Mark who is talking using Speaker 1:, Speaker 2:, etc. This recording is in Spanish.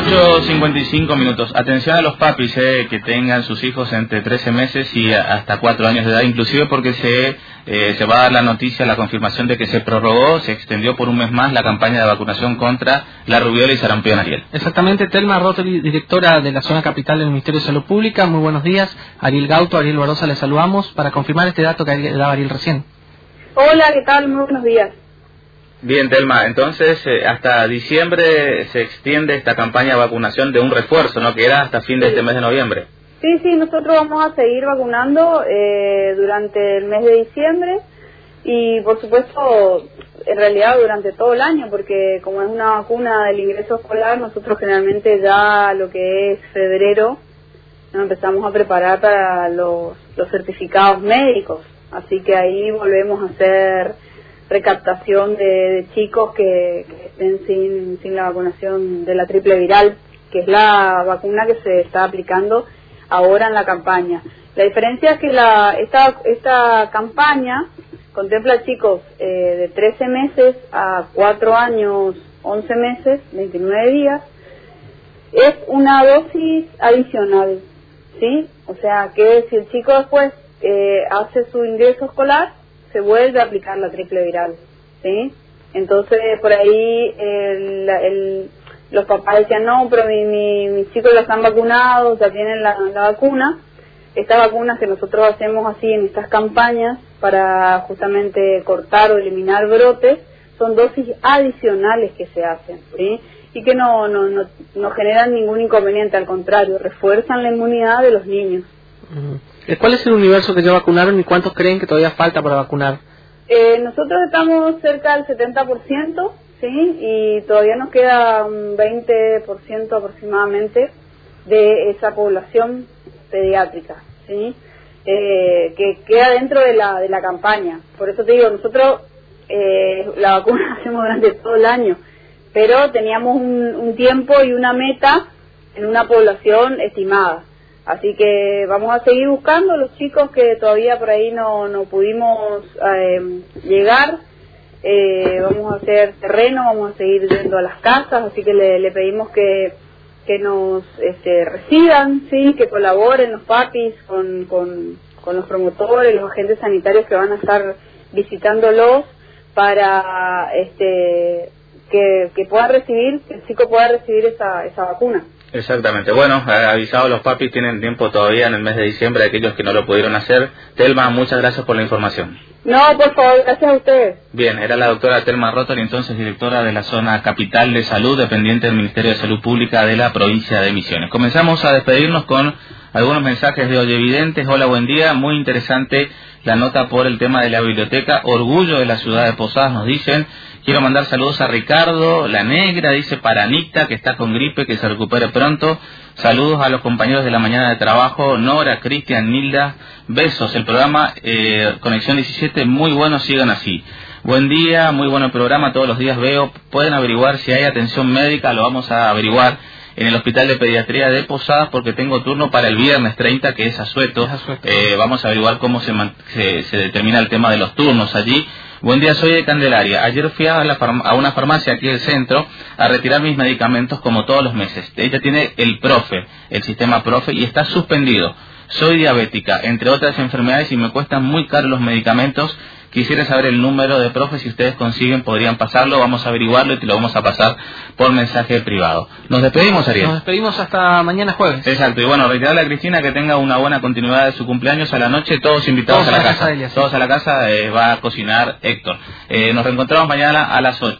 Speaker 1: 8.55 minutos. Atención a los papis eh, que tengan sus hijos entre 13 meses y hasta 4 años de edad, inclusive porque se, eh, se va a dar la noticia, la confirmación de que se prorrogó, se extendió por un mes más la campaña de vacunación contra la rubiola y sarampión Ariel.
Speaker 2: Exactamente, Telma Rotary, directora de la zona capital del Ministerio de Salud Pública. Muy buenos días. Ariel Gauto, Ariel Barosa, le saludamos para confirmar este dato que daba Ariel recién.
Speaker 3: Hola, ¿qué tal? Muy buenos días.
Speaker 1: Bien, Telma, entonces eh, hasta diciembre se extiende esta campaña de vacunación de un refuerzo, ¿no? Que era hasta fin de este mes de noviembre.
Speaker 3: Sí, sí, nosotros vamos a seguir vacunando eh, durante el mes de diciembre y por supuesto en realidad durante todo el año porque como es una vacuna del ingreso escolar nosotros generalmente ya lo que es febrero nos empezamos a preparar para los, los certificados médicos así que ahí volvemos a hacer recaptación de, chicos que, estén sin, sin la vacunación de la triple viral, que es la vacuna que se está aplicando ahora en la campaña. La diferencia es que la, esta, esta campaña contempla chicos eh, de 13 meses a 4 años, 11 meses, 29 días. Es una dosis adicional, ¿sí? O sea, que si el chico después eh, hace su ingreso escolar, se vuelve a aplicar la triple viral, ¿sí? Entonces, por ahí el, los papás decían, no, pero mi, mis chicos ya están vacunados, ya tienen la, vacuna. Estas vacunas que nosotros hacemos así en estas campañas para justamente cortar o eliminar brotes, son dosis adicionales que se hacen, ¿sí? Y que no, no, no, no generan ningún inconveniente, al contrario, refuerzan la inmunidad de los niños.
Speaker 2: ¿Cuál es el universo que ya vacunaron y cuántos creen que todavía falta para vacunar?
Speaker 3: Eh, nosotros estamos cerca del 70%, ¿sí? Y todavía nos queda un 20% aproximadamente de esa población pediátrica, ¿sí? Eh, que queda dentro de la, de la campaña. Por eso te digo, nosotros eh, la vacuna hacemos durante todo el año, pero teníamos un tiempo y una meta en una población estimada. Así que vamos a seguir buscando los chicos que todavía por ahí no, no pudimos eh, llegar. Eh, vamos a hacer terreno, vamos a seguir yendo a las casas, así que le, pedimos que, que nos este, reciban, sí, que colaboren los papis con, con, con los promotores, los agentes sanitarios que van a estar visitándolos para este, que, que pueda recibir, que el chico pueda recibir esa, esa vacuna.
Speaker 1: Exactamente. Bueno, avisado los papis, tienen tiempo todavía en el mes de diciembre, aquellos que no lo pudieron hacer. Telma, muchas gracias por la información.
Speaker 3: No, por favor, gracias a ustedes.
Speaker 1: Bien, era la doctora Telma Rotary, entonces directora de la zona capital de salud, dependiente del Ministerio de Salud Pública de la provincia de Misiones. Comenzamos a despedirnos con algunos mensajes de hoy evidentes. Hola, buen día. Muy interesante la nota por el tema de la biblioteca. Orgullo de la ciudad de Posadas, nos dicen. Quiero mandar saludos a Ricardo, la negra, dice para Anita, que está con gripe, que se recupere pronto. Saludos a los compañeros de la mañana de trabajo, Nora, Cristian, Nilda. Besos, el programa eh, Conexión 17, muy bueno, sigan así. Buen día, muy bueno el programa, todos los días veo. Pueden averiguar si hay atención médica, lo vamos a averiguar en el Hospital de Pediatría de Posadas porque tengo turno para el viernes 30 que es asueto. Eh, vamos a averiguar cómo se, se, se, determina el tema de los turnos allí. Buen día, soy de Candelaria. Ayer fui a, a, una farmacia aquí del centro a retirar mis medicamentos como todos los meses. Ella tiene el profe, el sistema profe, y está suspendido. Soy diabética, entre otras enfermedades, y me cuestan muy caros los medicamentos Quisiera saber el número de profes, si ustedes consiguen, podrían pasarlo, vamos a averiguarlo y te lo vamos a pasar por mensaje privado. Nos despedimos, Ariel.
Speaker 2: Nos despedimos hasta mañana jueves.
Speaker 1: Exacto, y bueno, reiterarle a Cristina que tenga una buena continuidad de su cumpleaños a la noche, todos invitados a la, casa. todos a la casa, eh, va a cocinar Héctor. Eh, nos reencontramos mañana a las 8.